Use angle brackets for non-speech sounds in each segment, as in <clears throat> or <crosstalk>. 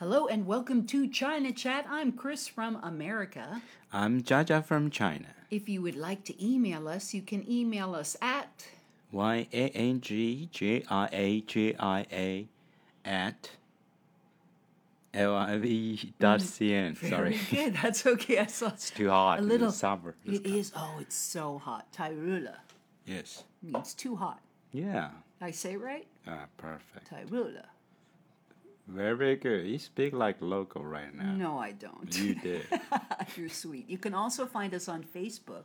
Hello and welcome to China Chat. I'm Chris from America. I'm Jiajia from China. If you would like to email us, you can email us at Y A N G J I A J I A at L I V dot cn. <laughs> Sorry. Good. That's okay. I saw It's too hot. a It's little. summer. It is. Oh, it's so hot. Tairula Yes. means too hot. Yeah. I say it right? Ah, perfect. Tairula. Very good. You speak like local right now. No, I don't. You <laughs> did. You're sweet. You can also find us on Facebook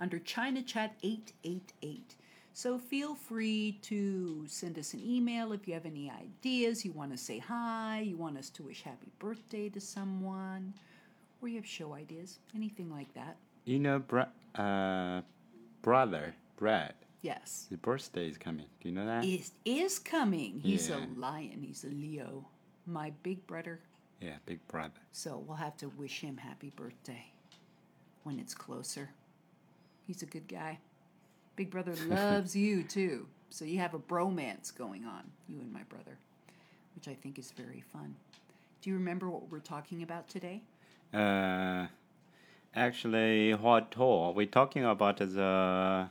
under China Chat 888. So feel free to send us an email if you have any ideas, you want to say hi, you want us to wish happy birthday to someone, or you have show ideas, anything like that. you know, bra- uh, brother Brad. Yes. His birthday is coming. Do you know that? It is coming. He's Yeah. a lion. He's a Leo. My big brother. yeah, big brother. So we'll have to wish him happy birthday when it's closer. He's a good guy. Big brother <laughs> loves you too. So you have a bromance going on, you and my brother, which I think is very fun. Do you remember what we're talking about today? Uh, actually, what tour? We're talking about the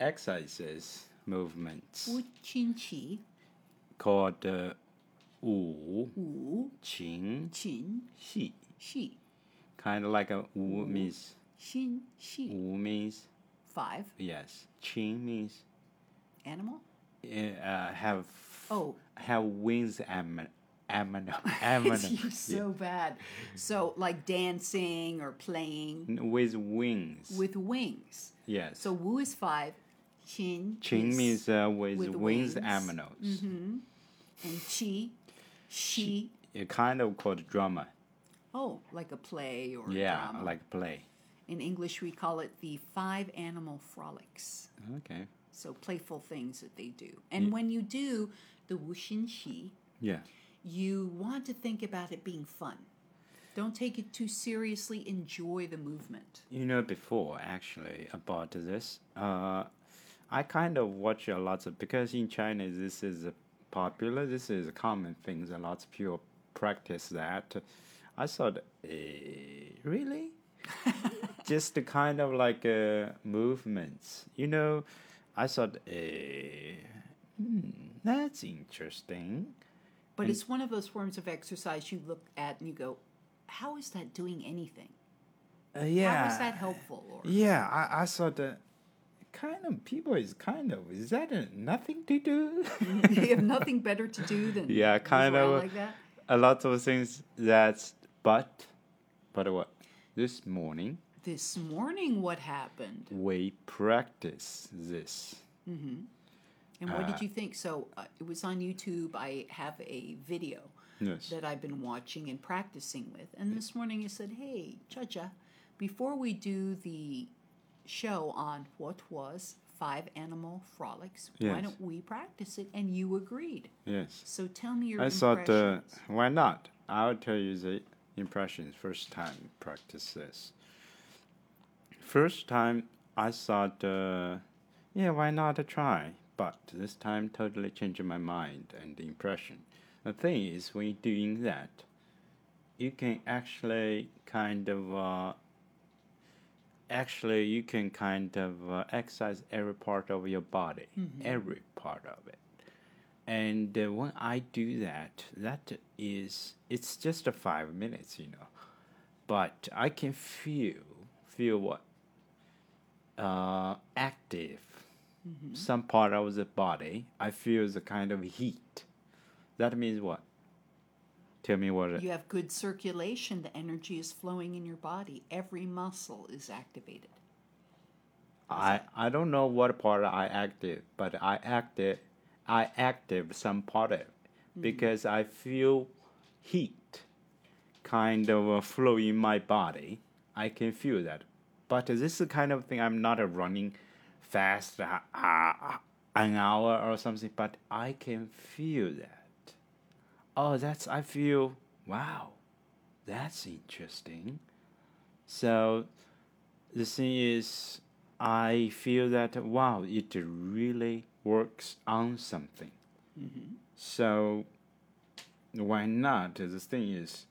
exercises movements Wu Qin Qi, called uh, Wu Wu Qin Qin Xi. Xi, Kind of like a Wu means Xin Xi. Wu means Five. yes. Qin means Animal? uh, have Oh. have wings. Am am am <laughs> You're so bad. So like dancing or playing with wings. with wings. yes. So Wu is five. Qin. Qin is- means uh, with, with wings, wings. Mm-hmm. and Qi. Xi. It kind of called drama. Oh, like a play or Yeah, drama. like play. In English, we call it the five animal frolics. Okay. So playful things that they do. And when you do the Wu Xin Xi, Yeah. you want to think about it being fun. Don't take it too seriously. Enjoy the movement. You know, before actually about this, uh, I kind of watch a lot of because in China this is popular. This is a common thing. A lot of people practice that. I thought, eh, really, <laughs> just the kind of like uh, movements. You know, I thought, eh, hmm, that's interesting. But it's one of those forms of exercise you look at and you go, how is that doing anything? Uh, yeah. How is that helpful? Or Yeah, I, I thought that kind of people is kind of is that a, nothing to do? <laughs> you have nothing better to do than Yeah, kind of. like that. a lot of things that's but but what this morning This morning, what happened? we practice this. Mm-hmm. And what did you think? So uh, it was on YouTube. I have a video Yes. that I've been watching and practicing with. And this morning I said, "Hey, Chacha, before we do the show on what was five animal frolics, why don't we practice it?" And you agreed. Yes. So tell me your I thought uh, why not? I'll tell you the impressions first time practice this. First time I thought uh, yeah, why not try? But this time totally changed my mind and the impression. The thing is when you're doing that you can actually kind of uh, actually you can kind of uh, exercise every part of your body every part of it. And uh, when i do that that is it's just a five minutes you know. But i can feel feel what uh, active. Some part of the body i feel the kind of heat. That means what tell me what it you have good circulation. The energy is flowing in your body. Every muscle is activated. I I don't know what part I active, but I active I active some part of it because I feel heat kind of uh, flow in my body. I can feel that, but this is the kind of thing I'm not running fast uh, uh, an hour or something, but I can feel that. Oh, that's I feel wow, that's interesting. So the thing is, I feel that wow, it really works on something. Mm-hmm. So why not? The thing is,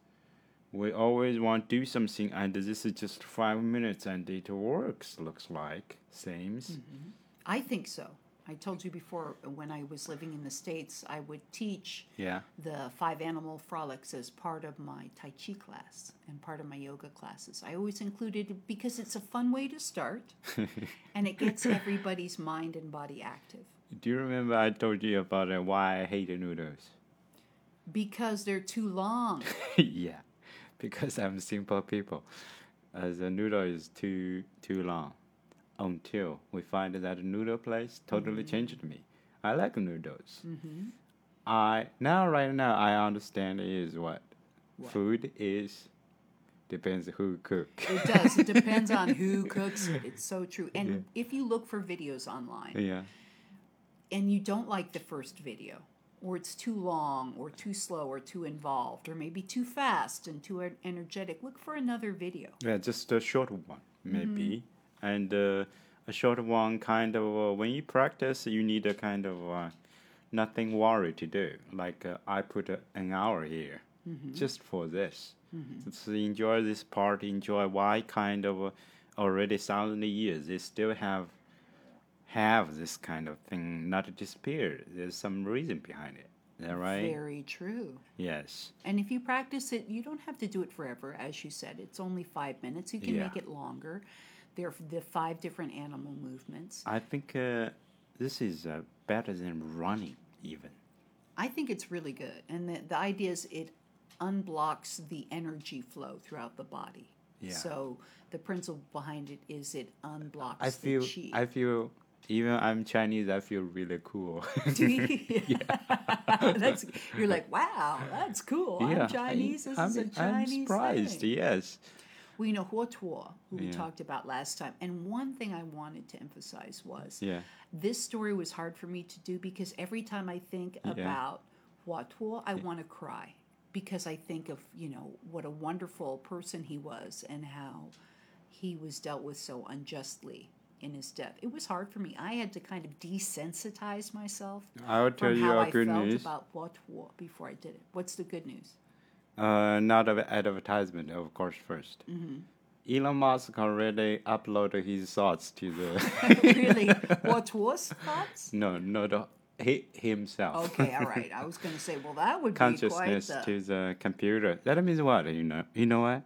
we always want to do something, and this is just five minutes, and it works. Looks like seems. Mm-hmm. I think so. I told you before when I was living in the States, I would teach Yeah. the five animal frolics as part of my Tai Chi class and part of my yoga classes. I always included it because it's a fun way to start <laughs> and it gets everybody's mind and body active Do you remember I told you about uh, why I hate noodles? because they're too long. <laughs> yeah, because I'm simple people. Uh, the noodle is too too long. Until we find that noodle place totally mm-hmm. changed me. I like noodles. Mm-hmm. I now right now I understand is what, What? food is depends who cooks. It does. It depends on who <laughs> cooks. It's so true. And if you look for videos online yeah, and you don't like the first video, or it's too long, or too slow, or too involved, or maybe too fast and too energetic, look for another video. yeah, just a short one maybe, mm-hmm. And uh, a short one kind of uh, when you practice you need a kind of uh, nothing worry to do. Like uh, I put an hour here just for this. Just enjoy this part. Enjoy why kind of uh, already thousand years they still have have this kind of thing not disappear There's some reason behind it. Is that right? Very true. Yes. And if you practice it, you don't have to do it forever. As you said, it's only five minutes. You can Yeah. make it longer. There are the five different animal movements. I think uh, this is uh, better than running even. I think it's really good. And the, the idea is it unblocks the energy flow throughout the body. Yeah. So the principle behind it is it unblocks I feel the chi. I feel even I'm Chinese, I feel really cool. <laughs> <laughs> Do you? that's you're like, wow, that's cool. I'm Chinese. This I, is a I'm, Chinese I'm surprised. thing. Yes. We know Huotuo, who we talked about last time. And one thing I wanted to emphasize was Yeah. this story was hard for me to do because every time I think about Huotuo, I want to cry because I think of, you know, what a wonderful person he was and how he was dealt with so unjustly in his death. It was hard for me. I had to kind of desensitize myself I would tell you how a I good felt news. about Huotuo before I did it. What's the good news? Uh, not of advertisement, of course. 1st Mm-hmm. Elon Musk already uploaded his thoughts to the <laughs> really? <laughs> Huotuo's thoughts? no, no, the, he himself. Okay, all right. I was going to say, well, that would be Consciousness the. to the computer. That means what? You know. You know what?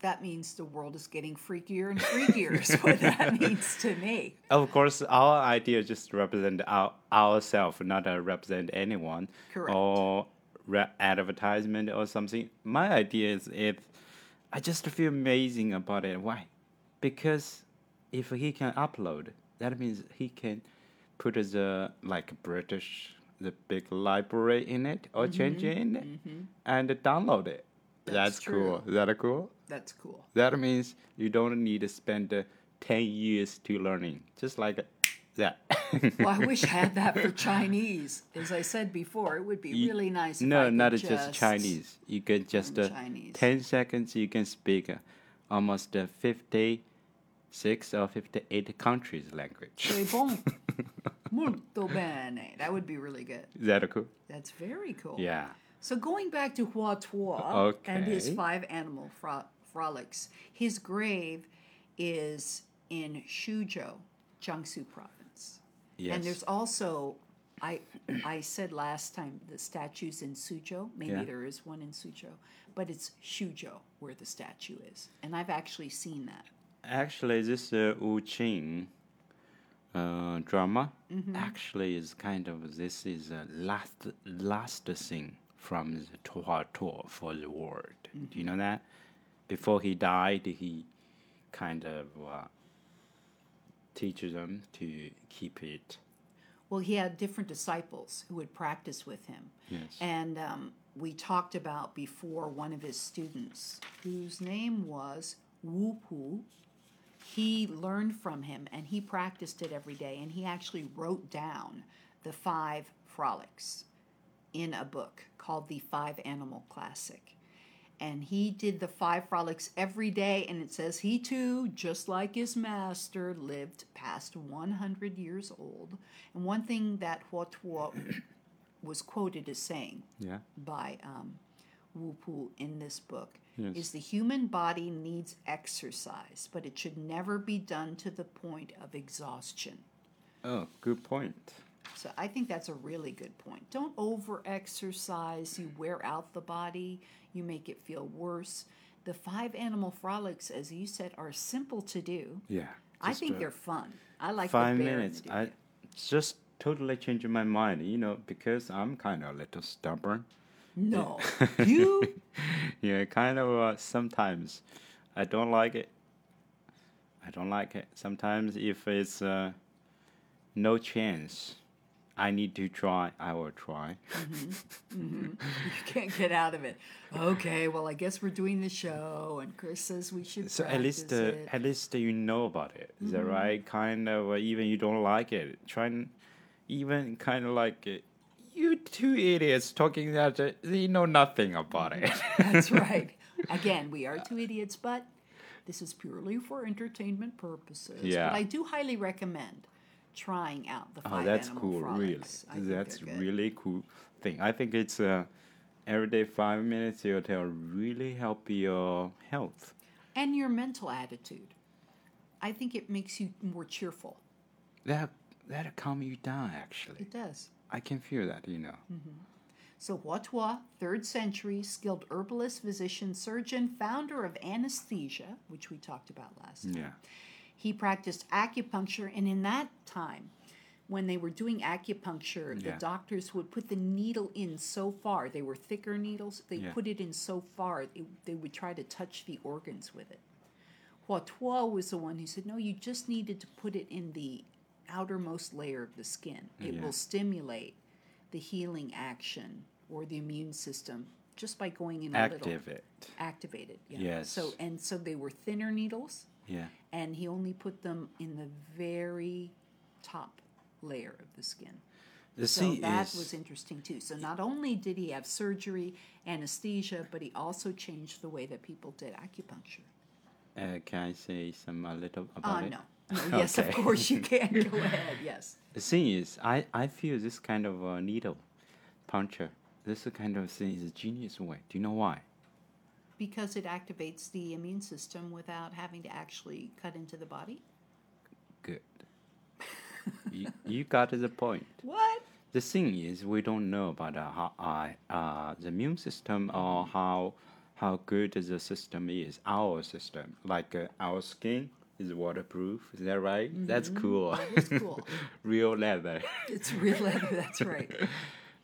That means the world is getting freakier and freakier. is what <laughs> that means to me. Of course, our idea just represent our ourselves, not uh, represent anyone Correct. or re- advertisement or something. My idea is if I just feel amazing about it. Why? Because if he can upload, that means he can put the like British the big library in it or change it in it and download it. Mm-hmm. That's That's, cool. Is that cool? That's cool. That means you don't need to spend uh, 10 years to learning. Just like that. <laughs> Well, I wish I had that for <laughs> Chinese. As I said before, it would be You- really nice. No, could not just, just Chinese. You can just, uh, Chinese. 10 seconds, you can speak uh, almost uh, 56 or 58 countries' language. <laughs> Molto bene. That would be really good. Is that cool? That's very cool. Yeah. So going back to Hua Tuo and his five animal fro- frolics, his grave is in Xuzhou, Jiangsu province. Yes. And there's also, I I said last time the statue's in Suzhou. Maybe Yeah. there is one in Suzhou, but it's Xuzhou where the statue is, and I've actually seen that. Actually, this uh, Wu Qing uh, drama Mm-hmm. actually is kind of this is a last last thing from the Tuo Tuo for the world. Do you Mm-hmm. know that? Before he died, he kind of uh, teaches them to keep it. Well, he had different disciples who would practice with him. Yes. And um, we talked about before one of his students, whose name was Wu Pu. He learned from him and he practiced it every day. And he actually wrote down the five frolics in a book called The Five Animal Classic. And he did the five frolics every day. And it says he too, just like his master, lived past 100 years old. And one thing that Huotuo <coughs> was quoted as saying Yeah. by um, Wu Pu in this book Yes. is the human body needs exercise, but it should never be done to the point of exhaustion. Oh, good point. So I think that's a really good point. Don't over exercise. You wear out the body, you make it feel worse. The five animal frolics, as you said, are simple to do. Yeah. I think uh, they're fun. I like five minutes. I just totally changed my mind. You know, because I'm kind of a little stubborn. No, <laughs> you. yeah, kind of. Uh, sometimes I don't like it. I don't like it. Sometimes if it's uh, no chance, I need to try. I will try. <laughs> You can't get out of it. Okay, well, I guess we're doing the show, and Chris says we should. So at least, uh, at least you know about it. Is that right? Kind of. Uh, even you don't like it, try and even kind of like it. You two idiots talking that uh, you know nothing about it. <laughs> That's <laughs> right. Again, we are two idiots, but this is purely for entertainment purposes. Yeah. But I do highly recommend trying out the Oh, five that's animal cool. Really, frolics. I that's really cool thing. I think it's uh, every day five minutes. It'll really help your health. and your mental attitude. I think it makes you more cheerful. That that'll calm you down. Actually, It does. I can feel that. You know. So Huatua, third century, skilled herbalist, physician, surgeon, founder of anesthesia, which we talked about last time. Yeah. He practiced acupuncture, and in that time, when they were doing acupuncture, the doctors would put the needle in so far. They were thicker needles. They Yeah. put it in so far, it, they would try to touch the organs with it. Huatua was the one who said, no, you just needed to put it in the outermost layer of the skin. It Yeah. will stimulate the healing action or the immune system just by going in a little Active it. activated. Yeah. Yes. So and so they were thinner needles Yeah. and he only put them in the very top layer of the skin. The So that is, was interesting too. So not only did he have surgery, anesthesia, but he also changed the way that people did acupuncture. uh, can I say some a little about it? no. no. <laughs> Yes, of course you can. Go <laughs> ahead. Yes. The thing is, I, I feel this kind of uh, needle puncture, this kind of thing is a genius way. Do you know why? Because it activates the immune system without having to actually cut into the body. Good. you, you got to the point. What? The thing is, we don't know about uh, how uh, the immune system or how how good the system is. Our system, like uh, our skin, is waterproof. Is that right? That's cool. That is cool. <laughs> Real leather. It's real leather. That's right. <laughs>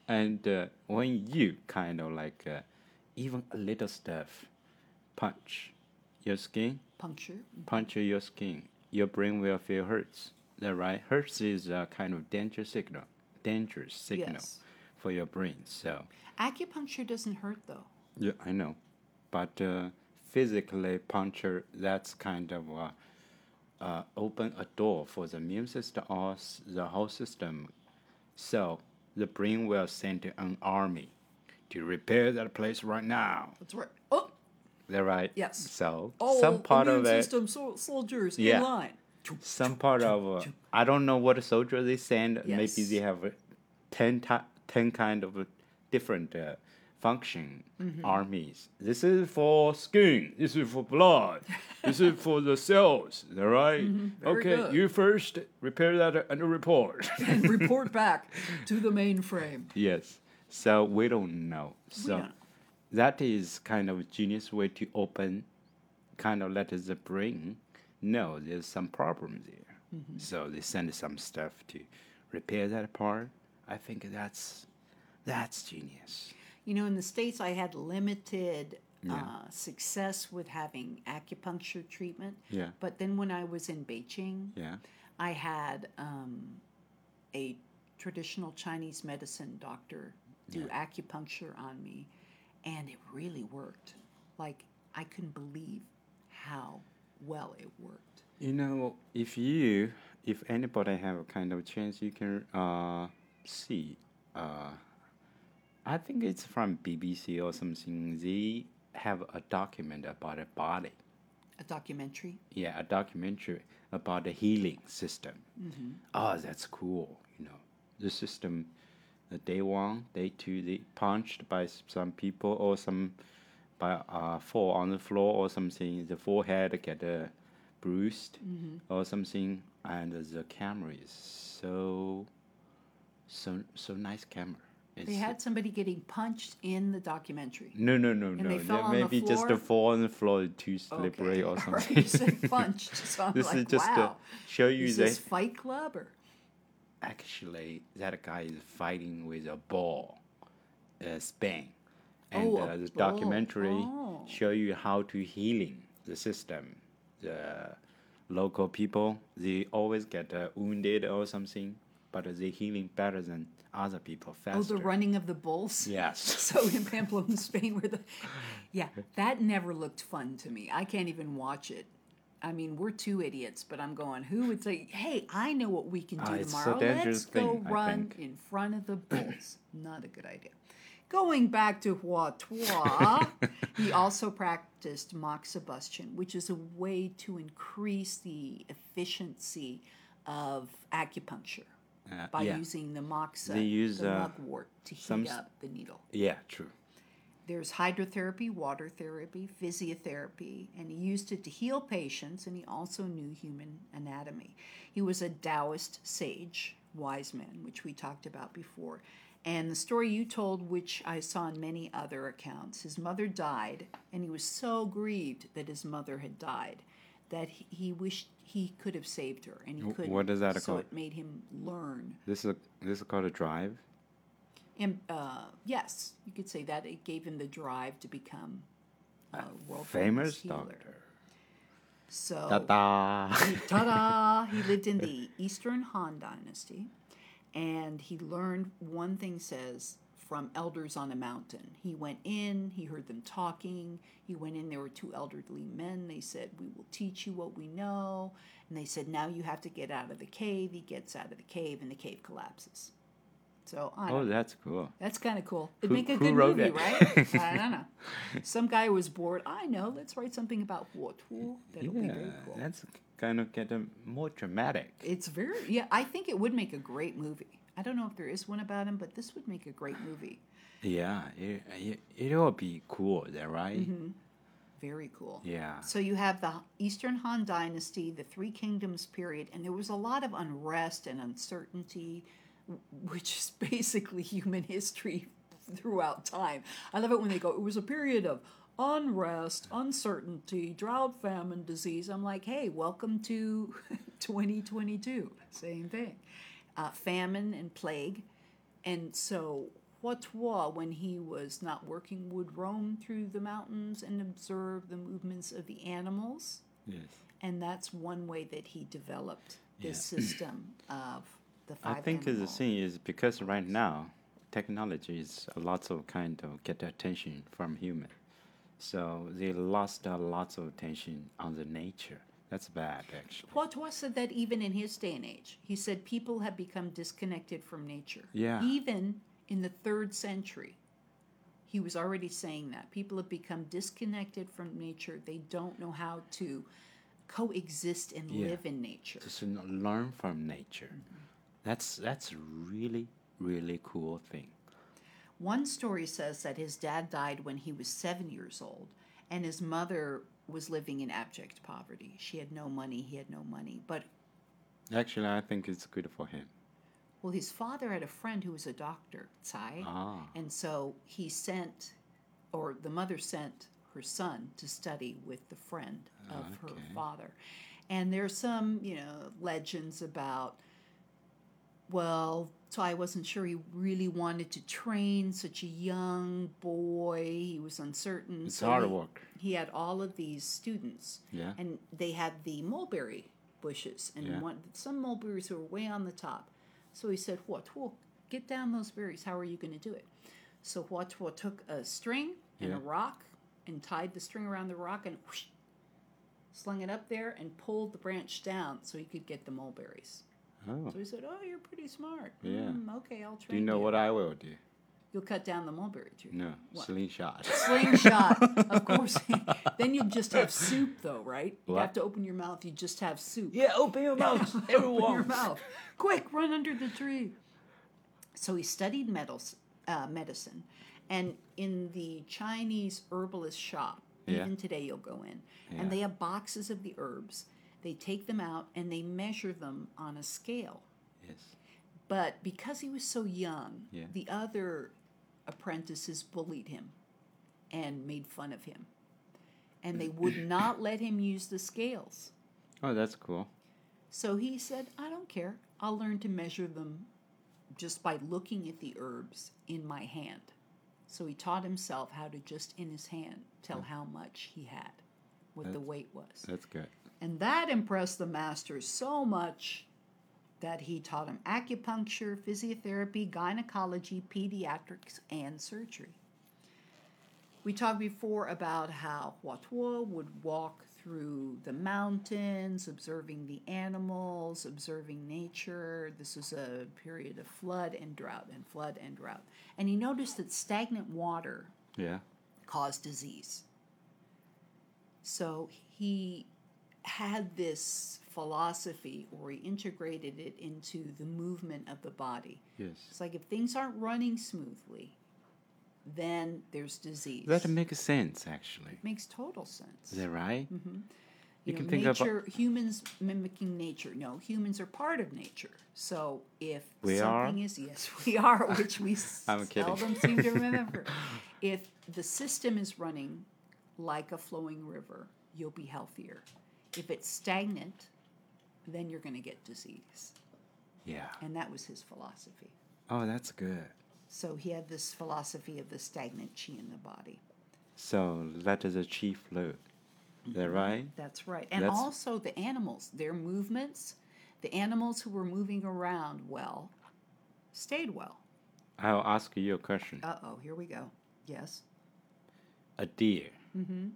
And uh, when you kind of like uh, even a little stuff punch your skin, Puncture. puncture your skin, your brain will feel hurts. That right? Hurts is a kind of danger signal, dangerous signal Yes. for your brain. So Acupuncture doesn't hurt though. yeah, I know, but uh, physically puncture that's kind of uh, uh, open a door for the immune system or the whole system. So the brain will send an army to repair that place right now. That's right. Oh, that right? Yes. So all some part of it, system sol- soldiers Yeah. in line. some part of uh, I don't know what soldier they send. Maybe they have uh, 10, ti- 10 kind of uh, different uh, function Mm-hmm. armies. This is for skin. This is for blood. <laughs> this is for the cells. All right? Mm-hmm. Okay, good. you first repair that and report. <laughs> and report back <laughs> to the mainframe. yes. So we don't know. So don't. that is kind of a genius way to open, kind of let the brain know there's some problem there. Mm-hmm. So they send some stuff to repair that part. I think that's that's genius. You know, in the States, I had limited Yeah. uh, success with having acupuncture treatment. Yeah. But then when I was in Beijing, Yeah. I had um, a traditional Chinese medicine doctor do acupuncture on me, and it really worked. Like, I couldn't believe how well it worked. You know, if you, if anybody have a kind of chance, you can uh, see. Uh, I think it's from BBC or something. They have a document about a body. A documentary. Yeah, a documentary about the healing system. Oh, that's cool. You know, the system, day one, day two, they punched by some people or some by uh, fall on the floor or something. The forehead get uh, bruised or something, and the camera is so so so nice camera. It's, They had somebody getting punched in the documentary. no no no no. they no, the maybe just a fall on the floor too slippery or <laughs> something. right, you said punched, so I'm <laughs> this like, is just wow. to show you Is this Fight Club or? Actually that guy is fighting with a ball, a span, and Oh, uh, the documentary Oh. show you how to healing the system. The local people they always get uh, wounded or something, but they healing better than other people faster. Oh, the running of the bulls. <laughs> Yes. So in Pamplona, <laughs> Spain, where the yeah, that never looked fun to me. I can't even watch it. I mean, we're two idiots, but I'm going. Who would say, "Hey, I know what we can do a tomorrow. Let's go thing, run in front of the bulls." <clears throat> Not a good idea. Going back to Hua Tua, <laughs> he also practiced moxibustion, which is a way to increase the efficiency of acupuncture Uh, by yeah. using the moxa, They use, the uh, mugwort, to heat some up the needle. Yeah, true. There's hydrotherapy, water therapy, physiotherapy, and he used it to heal patients, and he also knew human anatomy. He was a Taoist sage, wise man, which we talked about before. And the story you told, which I saw in many other accounts, his mother died, and he was so grieved that his mother had died that he, he wished he could have saved her, and he couldn't. what is that So called? it made him learn This is this is called a drive. And uh, yes, you could say that it gave him the drive to become a world Famous healer. doctor. So, Ta da! <laughs> ta-da! He lived in the Eastern Han Dynasty, and he learned one thing says from elders on a mountain. He went in, he heard them talking. He went in, there were two elderly men. They said, We will teach you what we know. And they said, Now you have to get out of the cave. He gets out of the cave, and the cave collapses. So I Oh, that's cool. that's kind of cool. It'd Who- make a good movie, it? right? <laughs> I don't know. Some guy was bored. I know. Let's write something about Huotu. That'll be Yeah, very cool. that's kind of get more dramatic. It's very yeah. I think it would make a great movie. I don't know if there is one about him, but this would make a great movie. Yeah, it, it, it will be cool, there, right? Mm-hmm. Very cool. Yeah. So you have the Eastern Han Dynasty, the Three Kingdoms period, and there was a lot of unrest and uncertainty, which is <laughs> basically human history throughout time. I love it when they go, it was a period of unrest, uncertainty, drought, famine, disease. I'm like, hey, welcome to <laughs> 2022. Same thing. Uh, famine and plague. And so Huatua, when he was not working, would roam through the mountains and observe the movements of the animals. Yes. And that's one way that he developed this system of the I five think the thing is because right now technology is a lot of kind of get attention from human, so they lost a lot of attention on the nature. That's bad, actually. Huatua said that even in his day and age. He said people have become disconnected from nature. Yeah. Even in the third century, he was already saying that. People have become disconnected from nature. They don't know how to coexist and Yeah. live in nature. Just learn from nature. Mm-hmm. That's that's really really cool thing. One story says that his dad died when he was seven years old, and his mother was living in abject poverty. She had no money, he had no money. But, Actually, I think it's good for him. well, his father had a friend who was a doctor, Tsai, Ah. and so he sent, or the mother sent her son to study with the friend of her father. And there's some, you know, legends about well, so I wasn't sure he really wanted to train such a young boy. He was uncertain. It's so hard he, work. He had all of these students, Yeah. and they had the mulberry bushes, and Yeah. one, some mulberries were way on the top. So he said, "What? Well, get down those berries. How are you going to do it?" So Huatua took a string and a rock and tied the string around the rock and whoosh, slung it up there and pulled the branch down so he could get the mulberries. Oh. So he said, "Oh, you're pretty smart. Yeah. Mm, okay, I'll train Do you know what I will do? You'll cut down the mulberry tree. No, What? slingshot. Slingshot, <laughs> of course. <laughs> then you'll just have soup, though, right? You have to open your mouth. You just have soup. yeah, open your mouth, <laughs> Open your mouth. Quick, run under the tree. So he studied medicine, uh, medicine, and in the Chinese herbalist shop, Yeah. even today you'll go in, Yeah. and they have boxes of the herbs. They take them out and they measure them on a scale. Yes. But because he was so young, Yeah. the other apprentices bullied him and made fun of him. And they would <laughs> not let him use the scales. Oh, that's cool. So he said, I don't care. I'll learn to measure them just by looking at the herbs in my hand. So he taught himself how to just in his hand tell how much he had, what the weight was. That's good. And that impressed the master so much that he taught him acupuncture, physiotherapy, gynecology, pediatrics, and surgery. We talked before about how Huatuo would walk through the mountains, observing the animals, observing nature. This was a period of flood and drought, and flood and drought. And he noticed that stagnant water Yeah. cause disease. So he had this philosophy, or he integrated it into the movement of the body. Yes. It's like if things aren't running smoothly, then there's disease. That makes sense, actually. makes total sense. Is that right? Mm-hmm. You You can know, think about- nature, humans mimicking nature. No, humans are part of nature. So if We are? is yes, <laughs> we are, which we <laughs> I'm kidding. seldom seem to remember. <laughs> if the system is running like a flowing river, you'll be healthier. If it's stagnant, then you're going to get disease. Yeah. And that was his philosophy. Oh, that's good. So he had this philosophy of the stagnant chi in the body. So that is a chi flow. Is that right? That's right. And That's- also the animals, their movements, the animals who were moving around well stayed well. I'll ask you a question. Uh oh, here we go. Yes. A deer. Mm-hmm.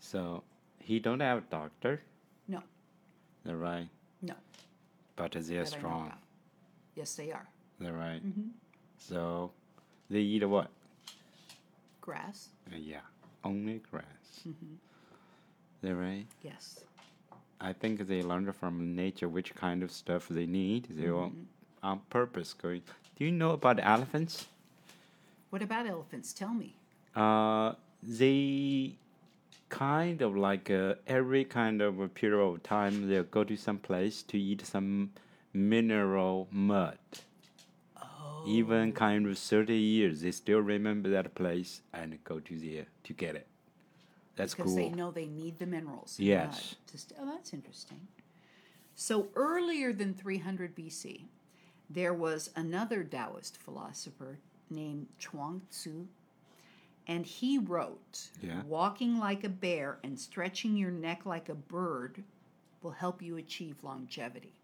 So he don't have a doctor. No. That right? No. But they're that I know strong. about. Yes, they are. That right? Mm-hmm. So they eat what? Grass. Uh, yeah, only grass. Mm-hmm. That right? Yes. I think they learned from nature which kind of stuff they need. They Mm-hmm. on purpose going. Do you know about elephants? What about elephants? Tell me. Uh, they kind of like uh, every kind of a period of time they'll go to some place to eat some mineral mud. Oh. Even kind of 30 years, they still remember that place and go to there to get it. That's because cool. they know they need the minerals. Yes. st- oh, that's interesting. So earlier than 300 BC, there was another Taoist philosopher named Chuang Tzu, and he wrote, Yeah. "Walking like a bear and stretching your neck like a bird will help you achieve longevity."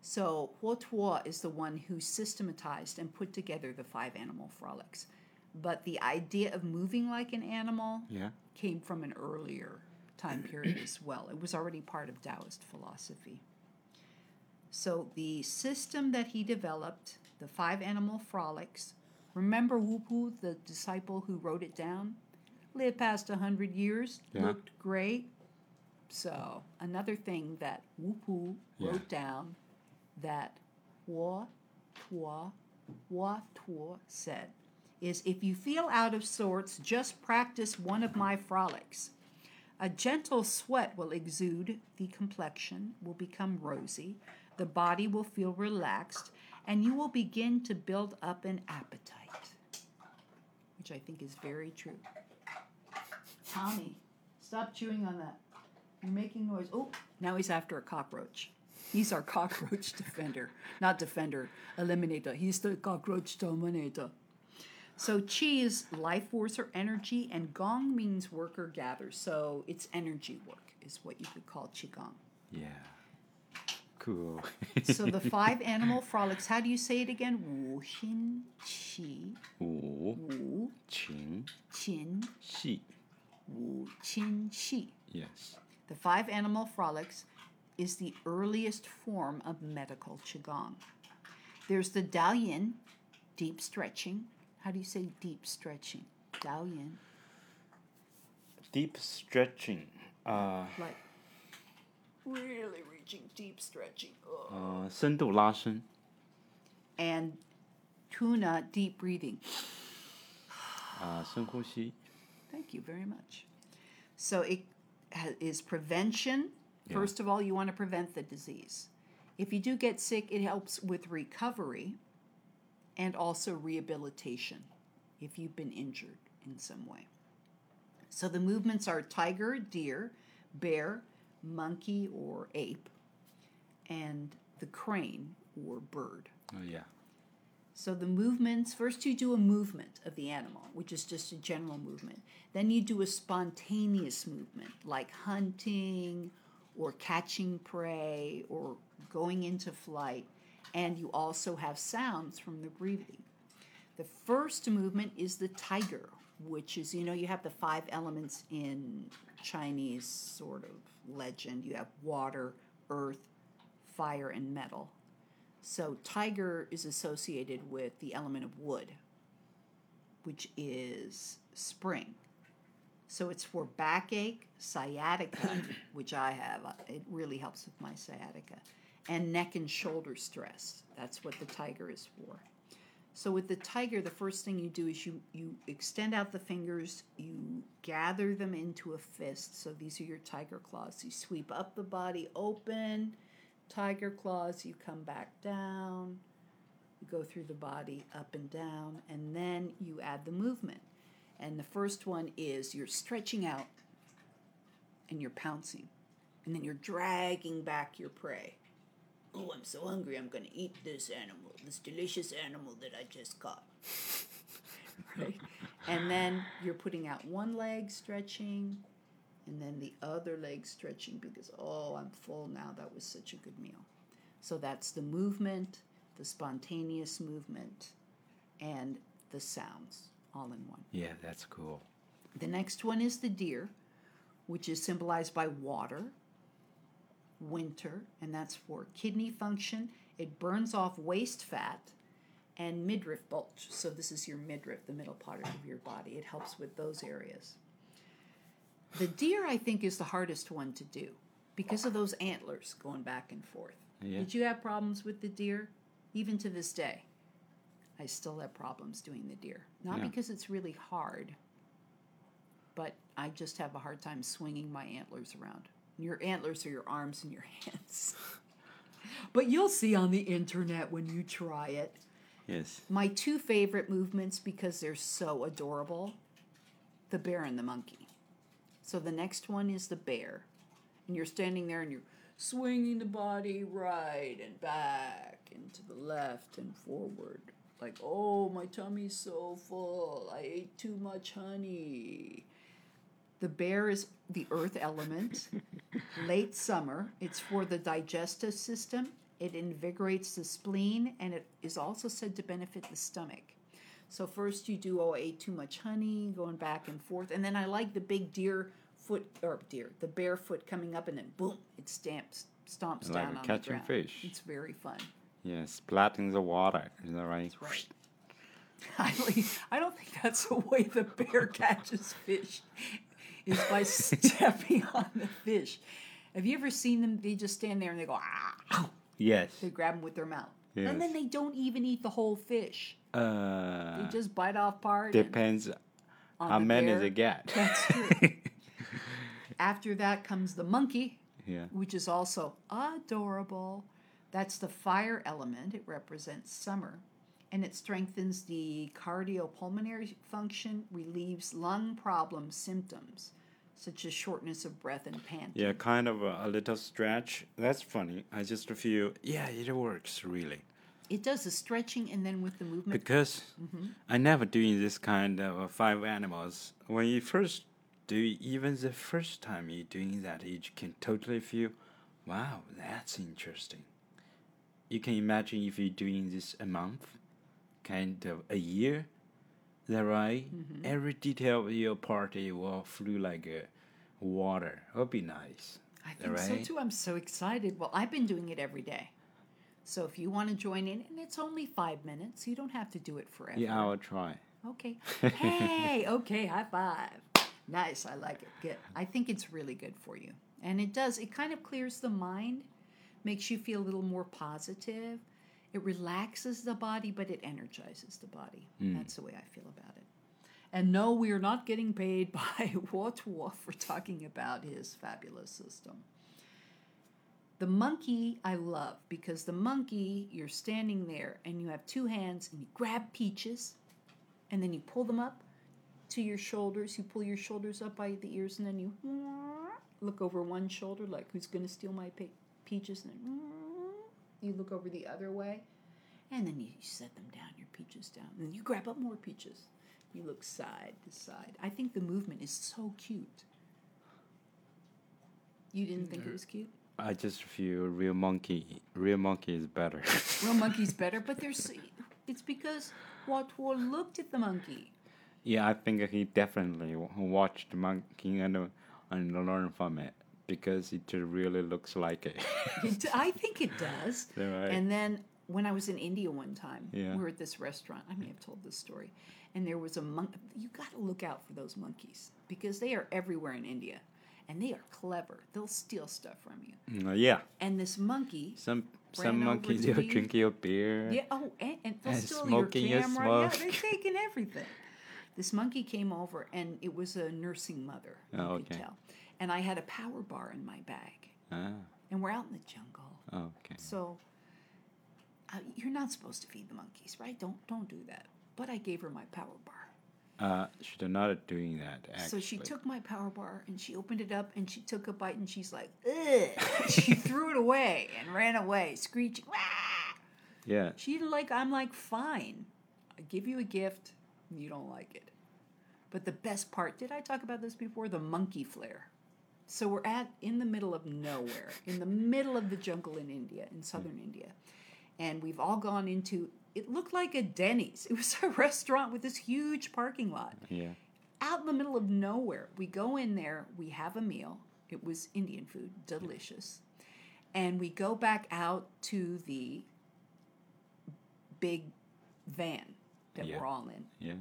So Huotuo is the one who systematized and put together the five animal frolics. But the idea of moving like an animal yeah. came from an earlier time period as well. It was already part of Taoist philosophy. So the system that he developed, the five animal frolics, remember Wu Pu, the disciple who wrote it down? Lived past a hundred years, Yeah. looked great. So another thing that Wu Pu Yeah. wrote down that Hua Tua Hua Tuo said is if you feel out of sorts, just practice one of my frolics. A gentle sweat will exude, the complexion will become rosy, the body will feel relaxed, and you will begin to build up an appetite. Which I think is very true. Tommy, stop chewing on that. You're making noise. Oh, now he's after a cockroach. He's our <laughs> cockroach defender. Not defender, eliminator. He's the cockroach dominator. So chi is life force or energy, and gong means work or gather. So it's energy work, is what you could call qigong. Yeah cool. so the <laughs> five animal frolics. How do you say it again? Wu xin qi. Wu. Wu. Qin. Qin. Xi. Wu qin xi. Yes. The five animal frolics is the earliest form of medical qigong. There's the Daoyin, deep stretching. How do you say deep stretching? Daoyin. Deep stretching. Uh, like really, really reaching deep stretching. Ugh. 呃，深度拉伸。 And Tuna, deep breathing. <sighs> 啊，深呼吸。 Thank you very much. So it ha- is prevention. Yeah. First of all, you want to prevent the disease. If you do get sick, it helps with recovery and also rehabilitation if you've been injured in some way. So the movements are tiger, deer, bear, monkey or ape, and the crane or bird. Oh yeah. So the movements first you do a movement of the animal, which is just a general movement. Then you do a spontaneous movement like hunting or catching prey or going into flight. And you also have sounds from the breathing. The first movement is the tiger, which is, you know, you have the five elements in Chinese sort of legend. You have water, earth, fire, and metal. So tiger is associated with the element of wood, which is spring. So it's for backache, sciatica, <coughs> which I have. It really helps with my sciatica, and neck and shoulder stress. That's what the tiger is for. So with the tiger, the first thing you do is you you extend out the fingers, you gather them into a fist. So these are your tiger claws. You sweep up the body open, tiger claws, you come back down, you go through the body up and down, and then you add the movement. And the first one is you're stretching out and you're pouncing. And then you're dragging back your prey. Oh, I'm so hungry, I'm going to eat this animal, this delicious animal that I just caught. <laughs> right? And then you're putting out one leg, stretching, and then the other leg stretching because, oh, I'm full now. That was such a good meal. So that's the movement, the spontaneous movement, and the sounds all in one. Yeah, that's cool. The next one is the deer, which is symbolized by water, winter, and that's for kidney function. It burns off waste fat and midriff bulge. So, this is your midriff, the middle part of your body. It helps with those areas. The deer, I think, is the hardest one to do because of those antlers going back and forth. Yeah. Did you have problems with the deer? Even to this day, I still have problems doing the deer. Not Yeah. because it's really hard, but I just have a hard time swinging my antlers around. Your antlers are your arms and your <laughs> hands. but you'll see on the internet when you try it. Yes. My two favorite movements because they're so adorable the bear and the monkey. So the next one is the bear. And you're standing there and you're swinging the body right and back and to the left and forward. Like, oh, my tummy's so full. I ate too much honey. The bear is the earth element. <laughs> Late summer, it's for the digestive system. It invigorates the spleen and it is also said to benefit the stomach. So first you do oh I ate too much honey, going back and forth, and then I like the big deer foot or deer, the bare foot coming up and then boom, it stamps stomps Like down on catching the ground. fish. It's very fun. Yes, splatting the water. Is that right? That's right. <laughs> I, I don't think that's the way the bear <laughs> catches fish, is by stepping <laughs> on the fish. Have you ever seen them? They just stand there and they go, ah, Yes. they grab them with their mouth. Yes. And then they don't even eat the whole fish. Uh, They just bite off part. depends on how many bear. they get. <laughs> That's true. <laughs> After that comes the monkey, yeah. which is also adorable. That's the fire element. It represents summer. And it strengthens the cardiopulmonary function, relieves lung problem symptoms, such as shortness of breath and panting. Yeah, kind of a, a little stretch. That's funny. I just feel, yeah, it works really. It does the stretching and then with the movement. Because I never doing this kind of uh, five animals. When you first do, even the first time you doing that, you can totally feel, wow, that's interesting. You can imagine if you're doing this a month, kind of a year, that right? Every detail of your party will flow like uh, water. It'll be nice. I think so too. I'm so excited. Well, I've been doing it every day. So if you want to join in, and it's only five minutes, you don't have to do it forever. Yeah, I will try. Okay. <laughs> Hey, okay, high five. Nice, I like it. Good. I think it's really good for you. And it does, it kind of clears the mind, makes you feel a little more positive. It relaxes the body, but it energizes the body. Mm. That's the way I feel about it. And no, we are not getting paid <laughs> by Wotuo for talking about his fabulous system. The monkey I love because the monkey, you're standing there and you have two hands and you grab peaches and then you pull them up to your shoulders. You pull your shoulders up by the ears and then you look over one shoulder like who's going to steal my pe- peaches and then you look over the other way and then you set them down, your peaches down. And then you grab up more peaches. You look side to side. I think the movement is so cute. You didn't think it was cute? I just feel real monkey. Real monkey is better. <laughs> Real monkey's better, but there's it's because Hua Tuo looked at the monkey. yeah, I think he definitely watched monkey and uh, and learned from it because it really looks like it. <laughs> It, I think it does. <laughs> Right. And then when I was in India one time, Yeah. we were at this restaurant. I may have told this story. And there was a monk. You got to look out for those monkeys because they are everywhere in India, and they are clever. They'll steal stuff from you. Mm, yeah, And this monkey, some some monkeys will drink your beer. yeah, oh, and, and they'll And steal smoking your your camera. Yeah, they're <laughs> taking everything. This monkey came over, and it was a nursing mother. You Oh, could okay. tell. And I had a power bar in my bag, Ah, and we're out in the jungle. okay. So uh, you're not supposed to feed the monkeys, right? Don't don't do that. But I gave her my power bar. Uh, she's not doing that. Actually. So she took my power bar and she opened it up and she took a bite and she's like, Ugh. she <laughs> threw it away and ran away, screeching. "Wah!" Yeah, She like I'm like, fine. I give you a gift, and you don't like it. But the best part, did I talk about this before? The monkey flare. So we're at in the middle of nowhere, in the middle of the jungle in India, in southern India. And we've all gone into it looked like a Denny's. <laughs> It was a restaurant with this huge parking lot yeah. out in the middle of nowhere. We go in there, we have a meal. It was Indian food, delicious. And we go back out to the big van that Yeah. we're all in. Yeah.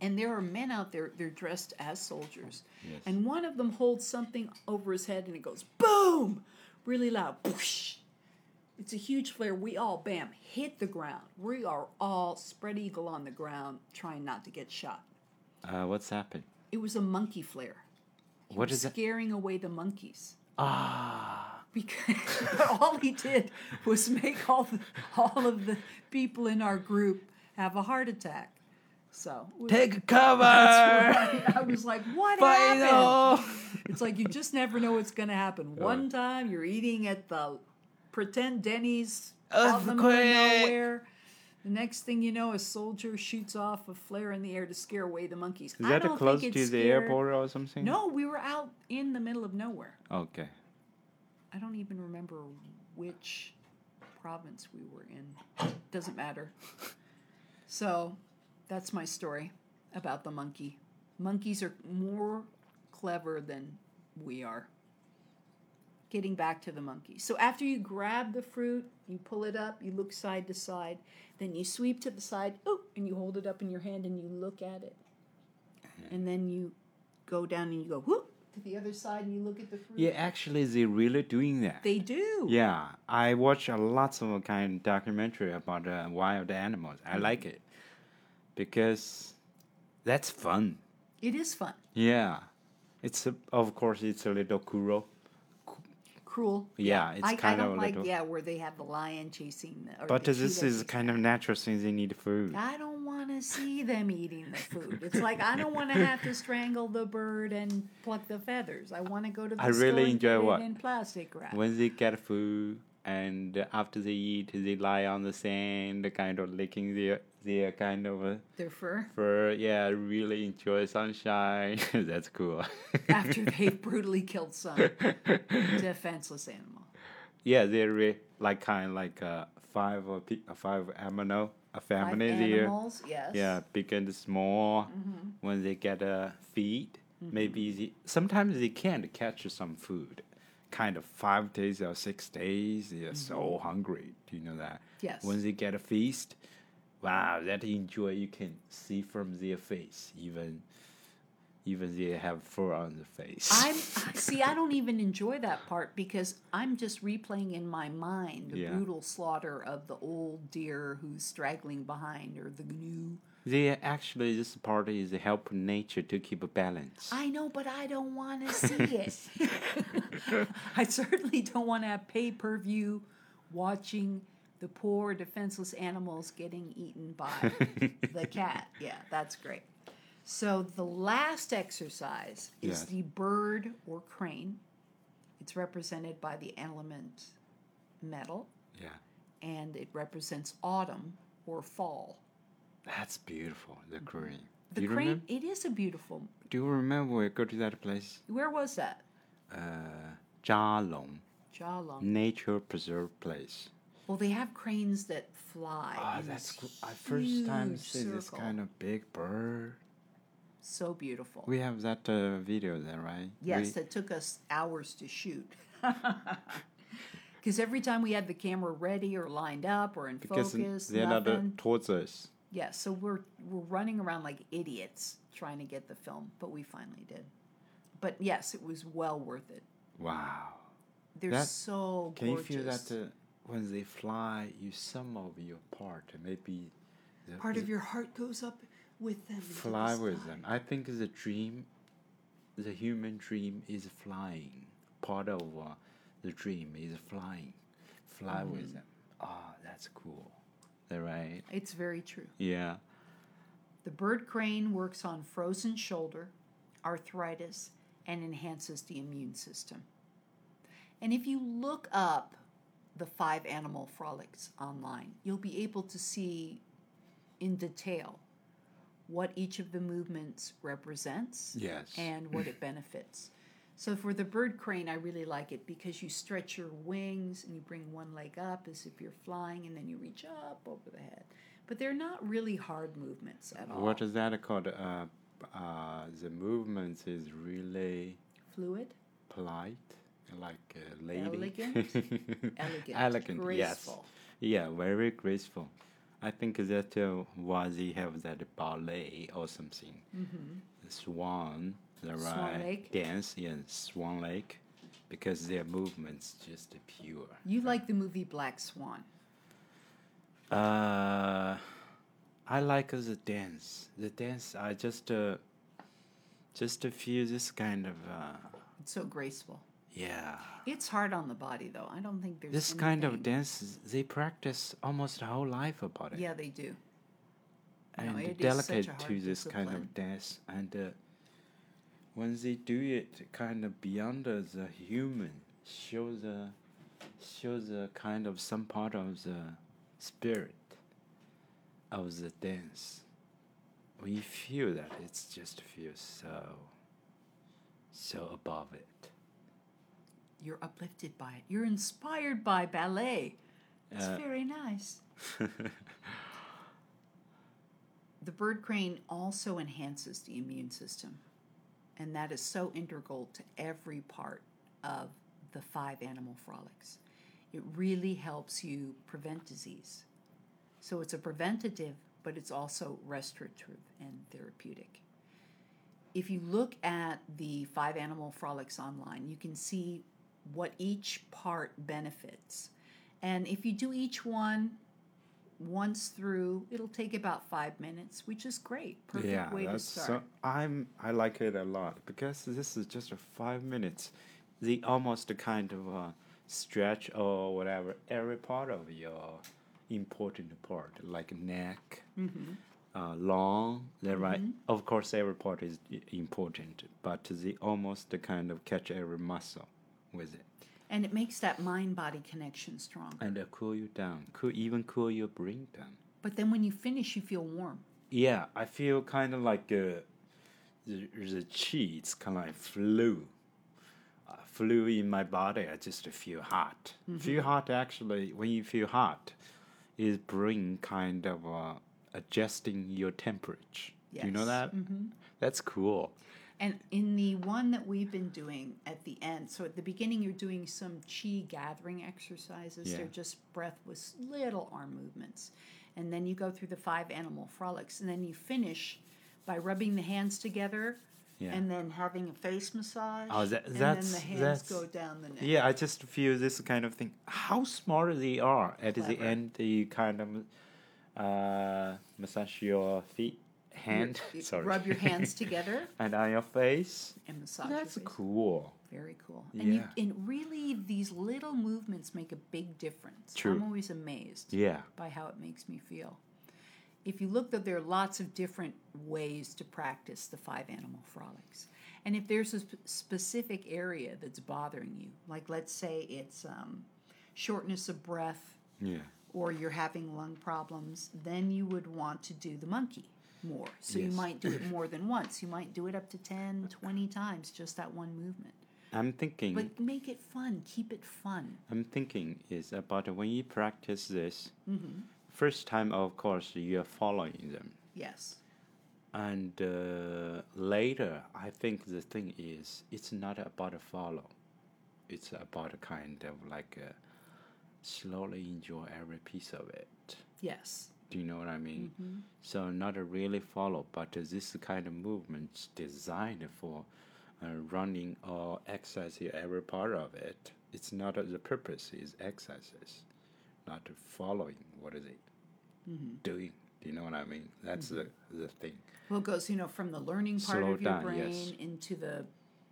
And there are men out there, they're dressed as soldiers. Yes. And one of them holds something over his head and it goes boom, really loud. Whoosh. It's a huge flare. We all, bam, hit the ground. We are all spread eagle on the ground, trying not to get shot. Uh, what's happened? It was a monkey flare. He What is that? scaring away the monkeys. Ah. Because but <laughs> all he did was make all the, all of the people in our group have a heart attack. So it was- <laughs> Take cover. right. I was like, what happened? It's like you just never know what's going to happen. <laughs> One time you're eating at the pretend Denny's out in the middle of nowhere. The next thing you know, a soldier shoots off a flare in the air to scare away the monkeys. Is I that don't close think to it the scared- airport or something? No, we were out in the middle of nowhere. Okay. I don't even remember which province we were in. Doesn't matter. So, that's my story about the monkey. Monkeys are more clever than we are. Getting back to the monkey. So, after you grab the fruit, you pull it up, you look side to side, then you sweep to the side, oh, and you hold it up in your hand and you look at it. And then you go down and you go whoop to the other side and you look at the fruit. Yeah, actually, they're really doing that. They do. Yeah, I watch a lots of kind of documentary about uh, wild animals. I like it because that's fun. It is fun. Yeah, it's a, of course it's a little cruel. Cruel. Yeah, it's I, kind I of like little- yeah where they have the lion chasing the. But this is kind of natural since they need food. I don't want to see them eating the food. It's like I don't want to have to strangle the bird and pluck the feathers. I want to go to the I really enjoy what? in plastic wrap. When they get food and after they eat, they lie on the sand, kind of licking their their kind of uh, Their fur fur. Yeah, really enjoy sunshine. <laughs> that's cool. after <laughs> they've brutally killed some <laughs> defenseless animal. Yeah, they're re- like kind of like uh, five or pe- uh, five amino a Five family there. animals, yes. Yeah, big and small. Mm-hmm. When they get a feed, maybe they, sometimes they can't catch some food. Kind of five days or six days, they're so hungry. Do you know that? Mm-hmm. Yes. When they get a feast, wow, that enjoy you can see from their face. Even even they have fur on the face. I'm <laughs> see. I don't even enjoy that part because I'm just replaying in my mind the Yeah. brutal slaughter of the old deer who's straggling behind, or the gnu. they actually this part is help nature to keep a balance. I know, but I don't want to see it. <laughs> <laughs> I certainly don't want to have pay per view watching the poor defenseless animals getting eaten by <laughs> the cat. Yeah, that's great. So the last exercise is Yes. the bird or crane. It's represented by the element metal, yeah, and it represents autumn or fall. that's beautiful. The crane. The crane, remember? it is a beautiful. Do you remember we go to that place? Where was that? Uh, Zhalong Zhalong. Nature Preserve Place. Well, they have cranes that fly. Ah, that's. I first time see this kind of big bird. So beautiful. We have that uh, video there, right? yes, We- that took us hours to shoot. <laughs> Because every time we had the camera ready or lined up or in because focus, they're not uh, nothing. towards us. Yeah, so we're we're running around like idiots trying to get the film, but we finally did. But yes, it was well worth it. Wow. They're That- so Can gorgeous. you feel that uh, when they fly, you some of your part maybe the, Part of your heart goes up with them. into the fly with them. I think the dream, the human dream is flying. Part of uh, the dream is flying. Fly Mm-hmm. with them. Ah, that's cool. That right? It's very true. Yeah. The bird crane works on frozen shoulder, arthritis, and enhances the immune system. And if you look up the five animal frolics online, you'll be able to see in detail what each of the movements represents Yes. and what it benefits. So for the bird crane, I really like it because you stretch your wings and you bring one leg up as if you're flying, and then you reach up over the head. But they're not really hard movements at all. What is that called? Uh, uh, the movements is really Fluid, polite, like a lady. Elegant? <laughs> elegant, Elegant, yes. graceful. Yeah, very graceful. I think that uh, why they have that ballet or something. The Swan, the Mm-hmm. Swan right Lake? dance, yeah, Swan Lake, because their movements just pure. You like the movie Black Swan. Uh, I like the dance. The dance, I just uh, just feel this kind of uh, It's so graceful. Yeah. It's hard on the body, though. I don't think there's This kind of anything- dance, they practice almost the whole life about it. Yeah, they do. And it is delicate to this kind of dance and uh, when they do it kind of beyond the human show the show the kind of some part of the spirit of the dance when you feel that it's just feels so so above it You're uplifted by it. You're inspired by ballet. It's Uh, very nice. <laughs> The bird crane also enhances the immune system, and that is so integral to every part of the five animal frolics. It really helps you prevent disease. So it's a preventative, but it's also restorative and therapeutic. If you look at the five animal frolics online, you can see what each part benefits. And if you do each one once through, it'll take about five minutes, which is great. Perfect yeah, way to start. so. I'm I like it a lot because this is just a five minutes. The almost kind of uh, stretch or whatever every part of your important part, like neck, Mm-hmm. uh, long. The right. Of course, every part is important, but the almost the kind of catch every muscle with it And it makes that mind body connection strong. and it cool you down. Cool even cool your brain down. But then when you finish, you feel warm. Yeah, I feel kind of like uh, the, the chi, it's kind of like flu. Uh, flu in my body, I just feel hot. Feel hot actually, when you feel hot, is brain kind of uh, adjusting your temperature. Do you know Yes. that? That's cool. And in the one that we've been doing at the end, so at the beginning, you're doing some chi gathering exercises. Yeah. They're just breath with little arm movements. And then you go through the five animal frolics. And then you finish by rubbing the hands together Yeah. and then having a face massage. Oh, that- and that's- then the hands that's- go down the neck. Yeah, I just feel this kind of thing. How smart they are. At the end, they kind of uh, massage your feet, hand. You sorry. Rub your hands <laughs> together and on your face. and massage That's your face. cool. Very cool. And you and really these little movements make a big difference. True. I'm always amazed Yeah. by how it makes me feel. If you look, though, there are lots of different ways to practice the five animal frolics. And if there's a sp- specific area that's bothering you, like let's say it's um, shortness of breath Yeah. or you're having lung problems, then you would want to do the monkey more. So you might do it <clears throat> more than once. You might do it up to 10, 20 times, just that one movement. I'm thinking. But make it fun. Keep it fun. I'm thinking is about when you practice this. Mm-hmm. First time, of course, you are following them, Yes. and uh, later, I think the thing is, it's not about a follow. It's about a kind of like a slowly enjoy every piece of it. Yes. Do you know what I mean? Mm-hmm. So not a really follow, but uh, this kind of movements designed for uh, running or exercising every part of it. It's not uh, the purpose is exercises, not following. What is it Mm-hmm. doing? Do you know what I mean? That's the the thing. Well, it goes, you know, from the learning part Slow of your down, brain yes. into the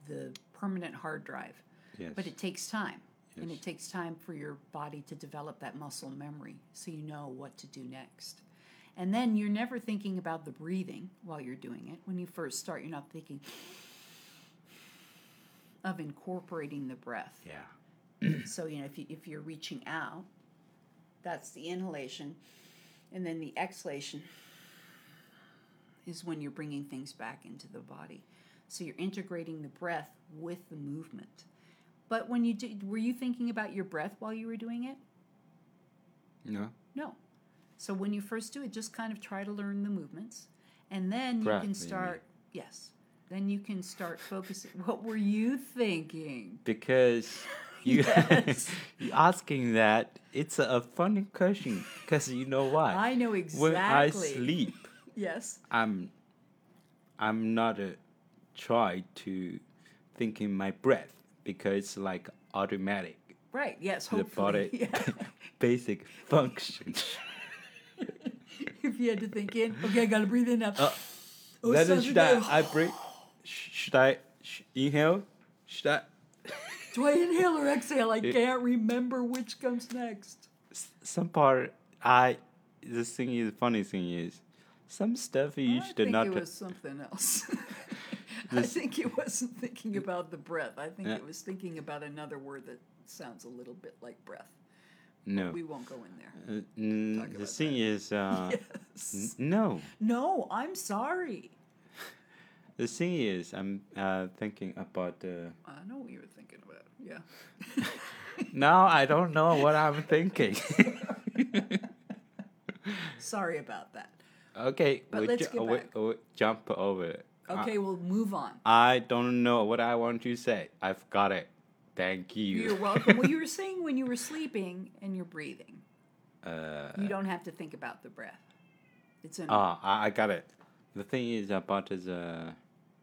the permanent hard drive. Yes. But it takes time. And it takes time for your body to develop that muscle memory so you know what to do next. And then you're never thinking about the breathing while you're doing it. When you first start, you're not thinking of incorporating the breath. yeah. So, you know, if, you, if you're reaching out, that's the inhalation. And then the exhalation is when you're bringing things back into the body. So you're integrating the breath with the movement. But when you did, were you thinking about your breath while you were doing it? No. No. So when you first do it, just kind of try to learn the movements. And then you Breath, can you start, yes. Then you can start focusing. What were you thinking? Because <laughs> you Yes. <laughs> you asking that it's a funny question because you know why? I know exactly When I sleep. <laughs> Yes. I'm I'm not uh, try to think in my breath because it's like automatic Right. Yes. the body Yeah. <laughs> basic functions. <laughs> if you had to think in, okay, I gotta breathe in now. Uh, Oh, then sounds should I. I breathe? Should I sh- inhale? Should I? Do I inhale or exhale? I <laughs> can't remember which comes next. Some part I the thing is funny thing is some stuff you I should think not. it was something else. I think it wasn't thinking about the breath. I think Yeah. it was thinking about another word that sounds a little bit like breath. no. We won't go in there. Uh, Talk the thing is, uh, yes. n- no. No, I'm sorry. <laughs> The thing is, I'm uh, thinking about the. I know what you were thinking about. Yeah. <laughs> now I don't know what I'm thinking. <laughs> sorry about that. okay, But we, let's ju- get we- back. we jump over it. I- Okay, we'll move on. I don't know what I want to say. I've got it. Thank you. You're <laughs> welcome. well, you were saying when you were sleeping and you're breathing, uh, you don't have to think about the breath. It's an ah, I, I got it. The thing is about the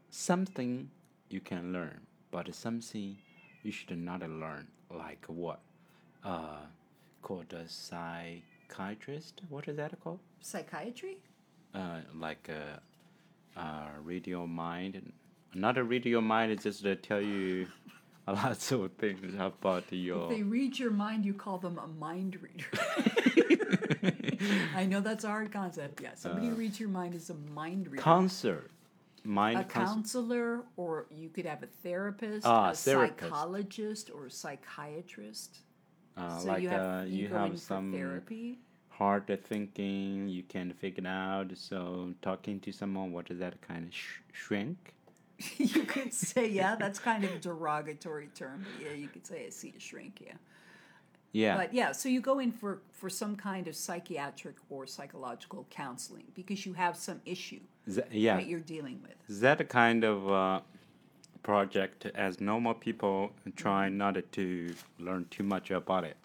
something you can learn, but something you should not learn. Like what? Uh, called a psychiatrist. What is that called? psychiatry. uh, like a, uh radio mind. Not a radio mind, it's just to tell you <laughs> a lot of things about your. If they read your mind, you call them a mind reader. <laughs> I know that's a hard concept. Yeah, somebody who reads your mind is a mind reader. Cancer. Mind a counselor, or you could have a therapist, Ah, a therapist. psychologist, or a psychiatrist. Uh, so like you have uh, you, you go have some therapy. Hard thinking, you can figure it out. So talking to someone, what is that kind of sh- shrink? <laughs> you could say, yeah, that's kind of a derogatory term. But yeah, you could say I see a shrink. Yeah. Yeah. But yeah, so you go in for for some kind of psychiatric or psychological counseling because you have some issue Th- yeah. that you're dealing with. Is that a kind of uh, project as normal people try not to learn too much about it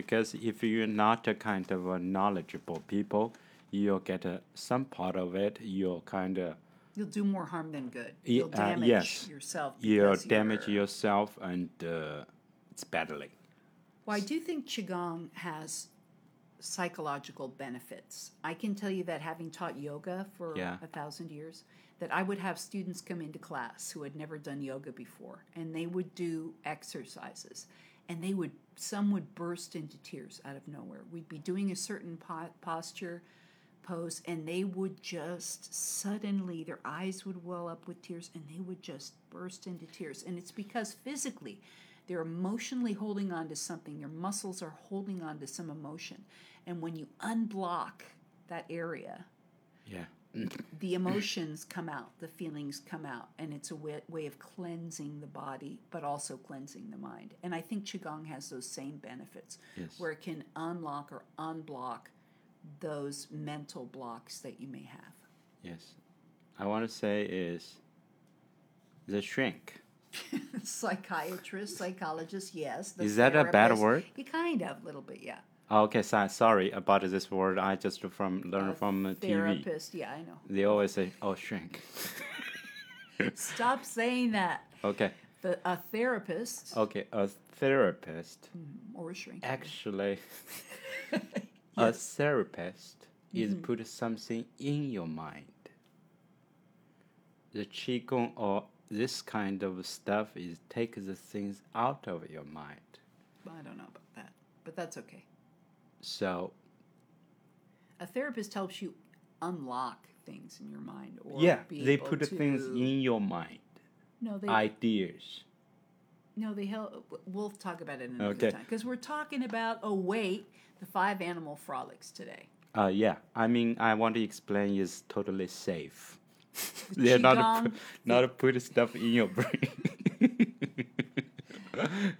because if you're not a kind of a knowledgeable people you'll get uh some part of it you'll kind of You'll do more harm than good. You'll uh, damage yes. yourself. You because damage yourself and uh, it's badly. Well, I do think Qigong has psychological benefits. I can tell you that having taught yoga for Yeah. a thousand years, that I would have students come into class who had never done yoga before, and they would do exercises, and they would some would burst into tears out of nowhere. We'd be doing a certain po- posture, pose, and they would just suddenly their eyes would well up with tears, and they would just burst into tears, and it's because physically they're emotionally holding on to something. Their muscles are holding on to some emotion. And when you unblock that area, Yeah. The emotions come out, the feelings come out, and it's a way, way of cleansing the body, but also cleansing the mind. And I think Qigong has those same benefits, Yes. where it can unlock or unblock those mental blocks that you may have. Yes. I want to say is the shrink. <laughs> Psychiatrist, psychologist, yes. the Is that a bad word? You kind of, a little bit, yeah. Okay, so, sorry about this word. I just from learn A from uh, TV. Therapist, yeah, I know. They always say, "Oh, shrink." <laughs> Stop saying that. okay, The, a therapist okay. A therapist or a shrink. actually, <laughs> a Yes. therapist is put something in your mind. The qigong or this kind of stuff is take the things out of your mind. I don't know about that, but that's okay. So A therapist helps you unlock things in your mind, or yeah, they put the things in your mind, No, they ideas. no, they help. We'll talk about it another Okay. time because we're talking about. Oh wait, the five animal frolics today. Uh, yeah, I mean, I want to explain is totally safe. <laughs> They're not Qigong, put, not to put stuff in your brain.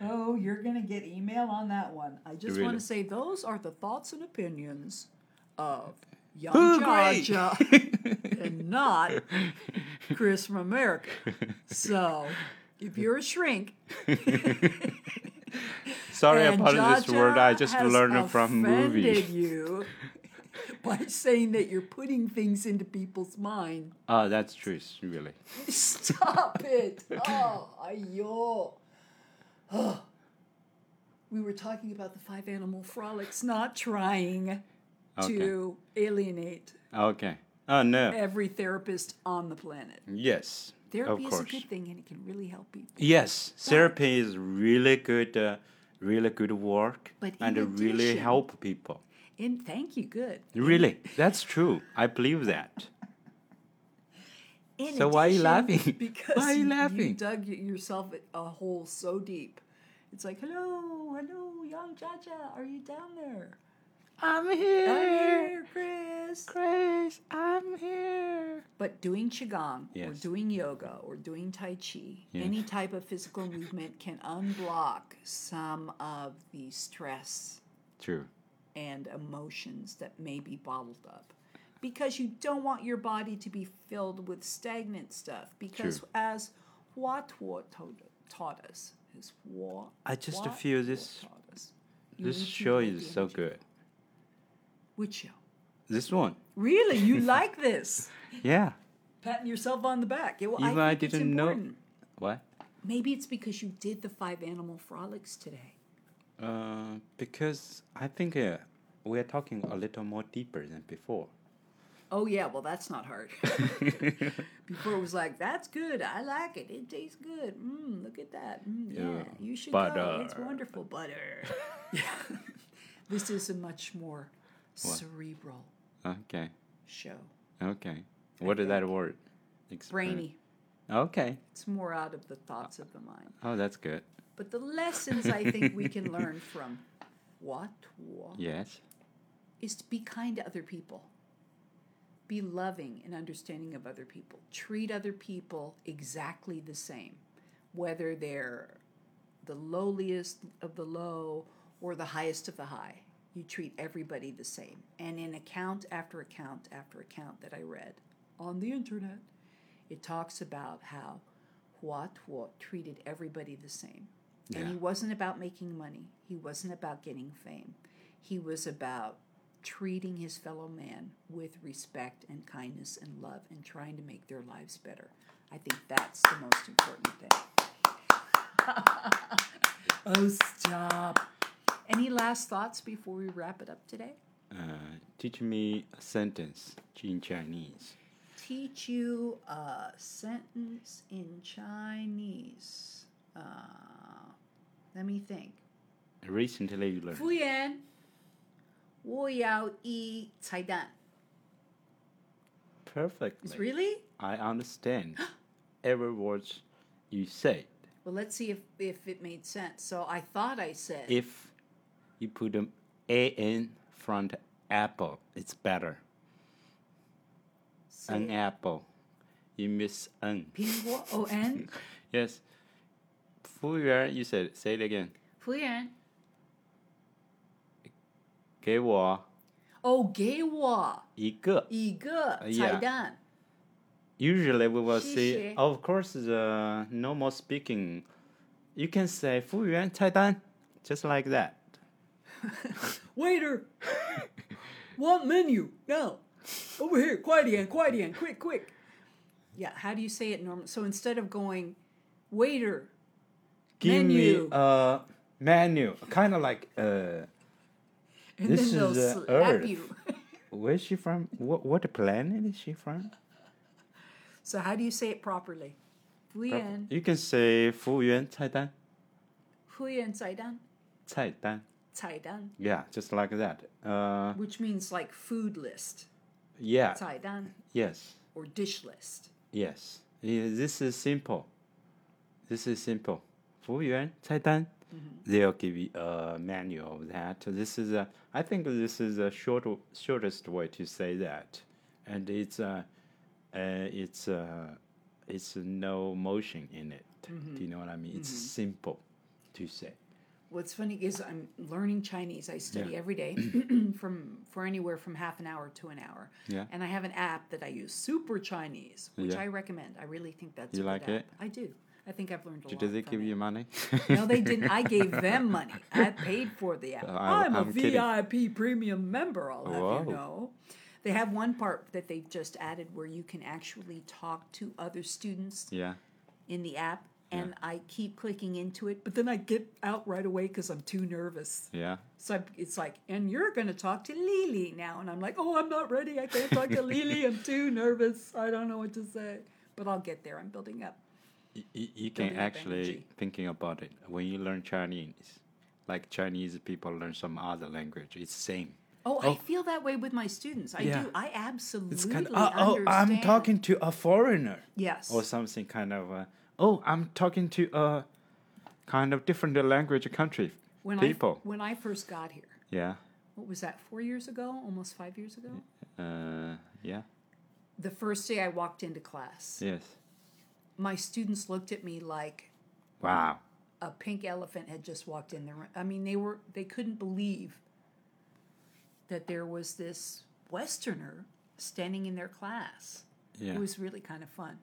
Oh, you're gonna get email on that one. I just Really? want to say those are the thoughts and opinions of Yang? Jiajia <laughs> and not Chris from America. So, if you're a shrink, <laughs> Sorry about this word. I just learned it from movies. you <laughs> by saying that you're putting things into people's mind. Oh, that's true. Really. Stop it! Oh, ayo. Oh. We were talking about the five animal frolics, not trying to alienate Okay. Oh no. every therapist on the planet. Yes. Therapy of is a good thing and it can really help people. Yes, therapy is really good. Uh, really good work But and in really help people. And thank you, good. Really, that's true. I believe that. In So why are you laughing? <laughs> Because Why are you laughing? You dug yourself a hole so deep. It's like, hello, hello, Yang Jiajia, are you down there? I'm here. I'm here, Chris. Chris. I'm here. But doing Qigong or doing yoga or doing Tai Chi, any type of physical movement can unblock some of the stress True. and emotions that may be bottled up. Because you don't want your body to be filled with stagnant stuff. Because True. as Hua Tuo taught, us, is Hua, I just Hua feel this- us, This show is so good. Which show? This one. Really? You <laughs> like this? Yeah. Patting yourself on the back. Yeah, well, Even I, I didn't know-. What? Maybe it's because you did the five animal frolics today. Uh, because I think uh, we are talking a little more deeper than before. Oh yeah, well that's not hard. <laughs> Before it was like, that's good. I like it. It tastes good. Mm, look at that. Mm, yeah, Yeah, you should go. It's wonderful butter. <laughs> This is a much more cerebral okay. show. Okay. What did that word? Explain. Brainy. Okay. It's more out of the thoughts of the mind. Oh, that's good. But the lessons I think we can <laughs> learn from what, what Yes. is to be kind to other people. Be loving and understanding of other people. Treat other people exactly the same, whether they're the lowliest of the low or the highest of the high. You treat everybody the same. And in account after account after account that I read on the internet, it talks about how Hua Tuo treated everybody the same. Yeah. And he wasn't about making money. He wasn't about getting fame. He was about treating his fellow man with respect and kindness and love and trying to make their lives better. I think that's the most important thing. <laughs> oh, stop. Any last thoughts before we wrap it up today? Uh, teach me a sentence in Chinese. Teach you a sentence in Chinese. Uh, let me think. Recently you learned. 服务员， 我要一彩蛋。Is Perfectly. really? I understand <gasps> every word you said. Well, let's see if, if it made sense. So I thought I said If you put an A in front apple, it's better. say An apple. You miss an. 苹<laughs> 果 O N Yes. 服务员, you said, say it again. 服务员 给我哦，给我一个。一个 Uh, 彩 yeah. 蛋。 Usually we will 谢 say, 谢。 of course, the normal speaking, you can say 服务员菜单, just like that. <laughs> Waiter, <laughs> want menu now. Over here, 快点，快点, quick, quick. Yeah, how do you say it normal? So instead of going, waiter, Give Menu. me a menu, kind of like, uh, and This then they'll is, uh, slap Earth. you. <laughs> where is she from? What, what planet is she from? so how do you say it properly? 服务员， You can say 服务员菜单,服务员菜单，菜单.菜单 Yeah, just like that. Uh, which means like food list, yeah, 菜单 yes, or dish list. yes. Yeah, This is simple. This is simple. 服务员菜单. They'll give you a menu of that. This is a. I think this is the short, shortest way to say that, and it's uh, it's uh, it's no motion in it. Do you know what I mean? It's simple to say. What's funny is I'm learning Chinese. I study Yeah. every day <clears throat> <clears throat> from for anywhere from half an hour to an hour. Yeah. And I have an app that I use, Super Chinese, which Yeah. I recommend. I really think that's You a good like app. it? I do. I think I've learned a lot. Did they give it. you money? No, they didn't. I gave <laughs> them money. I paid for the app. I- I'm a kidding. VIP premium member, I'll have you know. They have one part that they've just added where you can actually talk to other students yeah. in the app. And I keep clicking into it, but then I get out right away because I'm too nervous. Yeah. So I- it's like, and you're going to talk to Lily now. And I'm like, oh, I'm not ready. I can't talk to Lily. I'm too nervous. I don't know what to say. But I'll get there. I'm building up. Y- y- you can actually energy. thinking about it when you learn Chinese, like Chinese people learn some other language. It's same. Oh, I feel that way with my students. I Yeah. do. I absolutely It's kind of oh, oh I'm talking to a foreigner Yes. or something kind of uh, oh I'm talking to a kind of different language country when people. I when I first got here, yeah. what was that? Four years ago, almost five years ago. Uh, yeah. The first day I walked into class, Yes. My students looked at me like Wow. a pink elephant had just walked in the room. I mean, they were they couldn't believe that there was this Westerner standing in their class. Yeah. It was really kind of fun.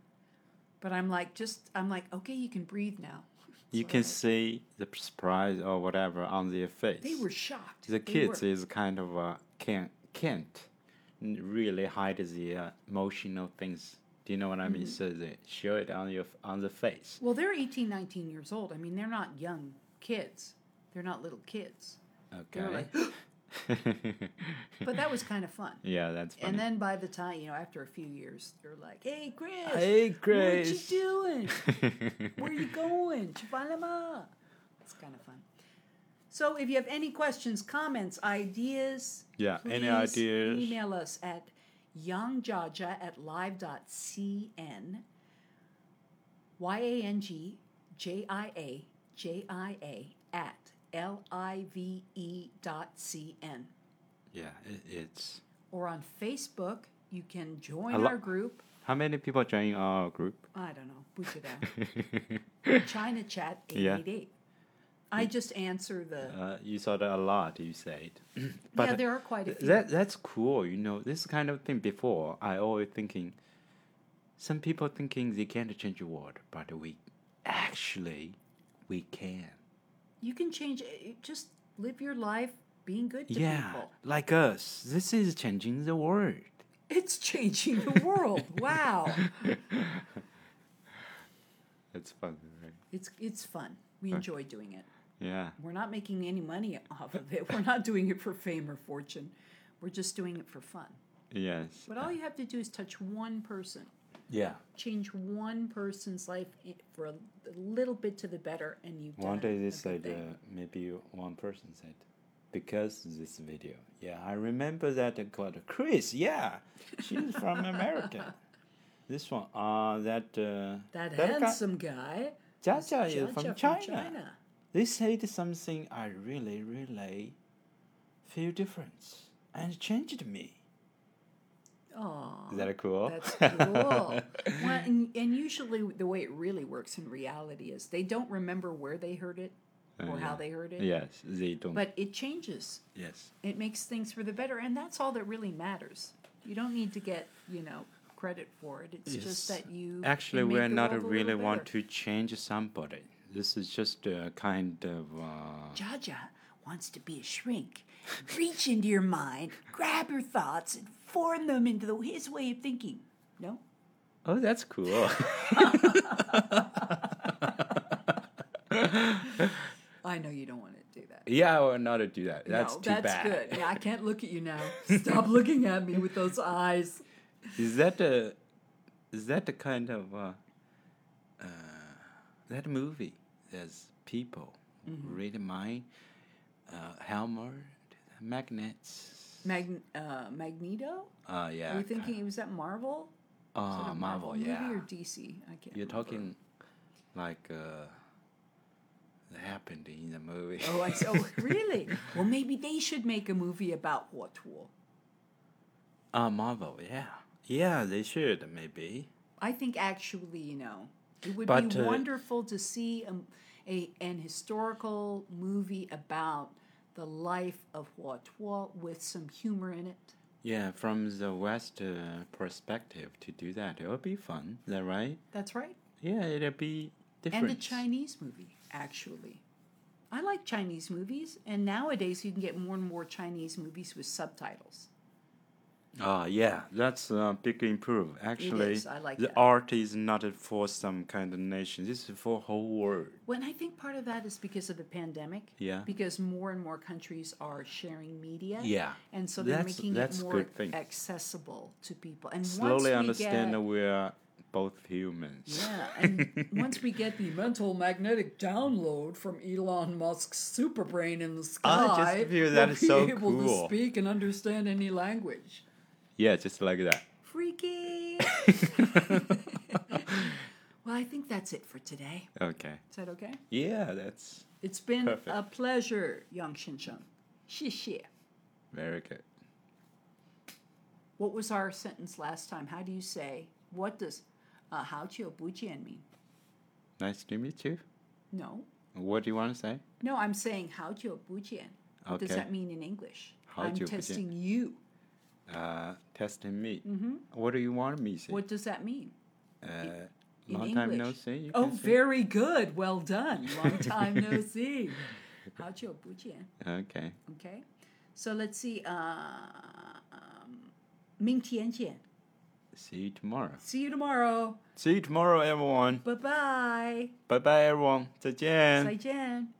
But I'm like, just I'm like, okay, you can breathe now. <laughs> you So can I- see the surprise or whatever on their face. They were shocked. the kids is kind of uh, can't can't really hide the uh, emotional things. Do you know what I mean? Mm-hmm. So they show it on your on the face. Well, they're 18, 19 years old. I mean, they're not young kids. They're not little kids. Okay. like, <gasps> but that was <laughs> kind of fun. yeah, that's funny. And then by the time, you know, after a few years, they're like, "Hey, Chris, Hey, Chris. what you doing? <laughs> Where you going? Chifalama." It's kind of fun. So, if you have any questions, comments, ideas, Yeah, any ideas? Email us at yangjiajia at live.cn. Y a n g j i a j i a at l i v e dot c n. yeah, it, it's Or on Facebook, you can join lo- our group. how many people join our group? I don't know. We should have. <laughs> China Chat Yeah. 888. I just answer the. Uh, you saw that a lot. You said, <clears throat> yeah, but there are quite a few. that that's cool. You know, this kind of thing. Before I always thinking, some people thinking they can't change the world, but we actually we can. you can change. Just live your life being good to Yeah, people. like us. This is changing the world. It's changing the world. <laughs> wow. It's fun, right? It's it's fun. We enjoy doing it. Yeah. We're not making any money off of it. We're not doing it for fame or fortune. We're just doing it for fun. Yes. But all you have to do is touch one person, Yeah. change one person's life for a, a little bit to the better, and you've done One day they said, uh, maybe one person said, because this video. Yeah, I remember that called Chris. Yeah, she's from America. <laughs> This one, uh, that uh, that guy- handsome guy, Jia Jia is Jia from China. They said something I really, really feel different and changed me. Oh, Is that cool? That's cool. <laughs> well, and, and usually the way it really works in reality is they don't remember where they heard it or Uh, how they heard it, Yes, they don't. but it changes. yes. It makes things for the better, and that's all that really matters. You don't need to get you know credit for it. It's just that you Actually, we're not really want to change somebody. This is just a kind of. Uh, Jiajia wants to be a shrink. Reach into your mind, grab your thoughts, and form them into the, his way of thinking. No? oh, that's cool. <laughs> I know you don't want to do that. yeah, I will not to do that. That's no, too that's bad. good. Yeah, I can't look at you now. <laughs> Stop looking at me with those eyes. Is that a? Is that the kind of? Uh, uh, that movie? There's people Mm-hmm. read mind. Uh, Helmer, magnets. Mag- uh, Magneto? Uh, yeah. Are you thinking it was that Marvel? It Uh, Marvel, movie yeah. or DC? I can't. You're remember. talking like uh, that happened in the movie. Oh, I see. Oh, <laughs> really? Well, maybe they should make a movie about Hua Tuo. Uh, Marvel, yeah. Yeah, they should, maybe. I think actually, you know, it would But, be uh, wonderful to see a, a an historical movie about the life of Hua Tuo with some humor in it. Yeah, from the West uh, perspective to do that, it would be fun. Is that right? That's right. Yeah, it'll be different. And a Chinese movie, actually. I like Chinese movies, and nowadays you can get more and more Chinese movies with subtitles. Ah, yeah, that's a big improve. Actually, is, like the that. art is not for some kind of nation. This is for whole world. Well, I think part of that is because of the pandemic. Yeah. Because more and more countries are sharing media. Yeah. And so they're That's- making that's it more accessible to people. And once Slowly we understand that we are both humans. Yeah, and <laughs> once we get the mental magnetic download from Elon Musk's super brain in the sky, I just feel that we'll is be so able cool. to speak and understand any language. Yeah, just like that. Freaky. <laughs> well, I think that's it for today. Okay. Is that okay? Yeah, that's. It's been perfect. a pleasure, Yang Xiansheng. Xie Very good. What was our sentence last time? How do you say, what does uh, Hao Bu Jian mean? Nice to meet you. No. What do you want to say? No, I'm saying Hao Jiu Bu Jian. What okay. does that mean in English? How I'm testing you Uh, testing me. Mm-hmm. What do you want me to say? What does that mean? uh, in long time no English? see. You Oh, can say. very good. Well done. Long <laughs> time no see. 好久不见. Okay. Okay. So let's see. Uh, um, 明天见. See you tomorrow. See you tomorrow. See you tomorrow, everyone. Bye bye. Bye bye, everyone. 再见。再见.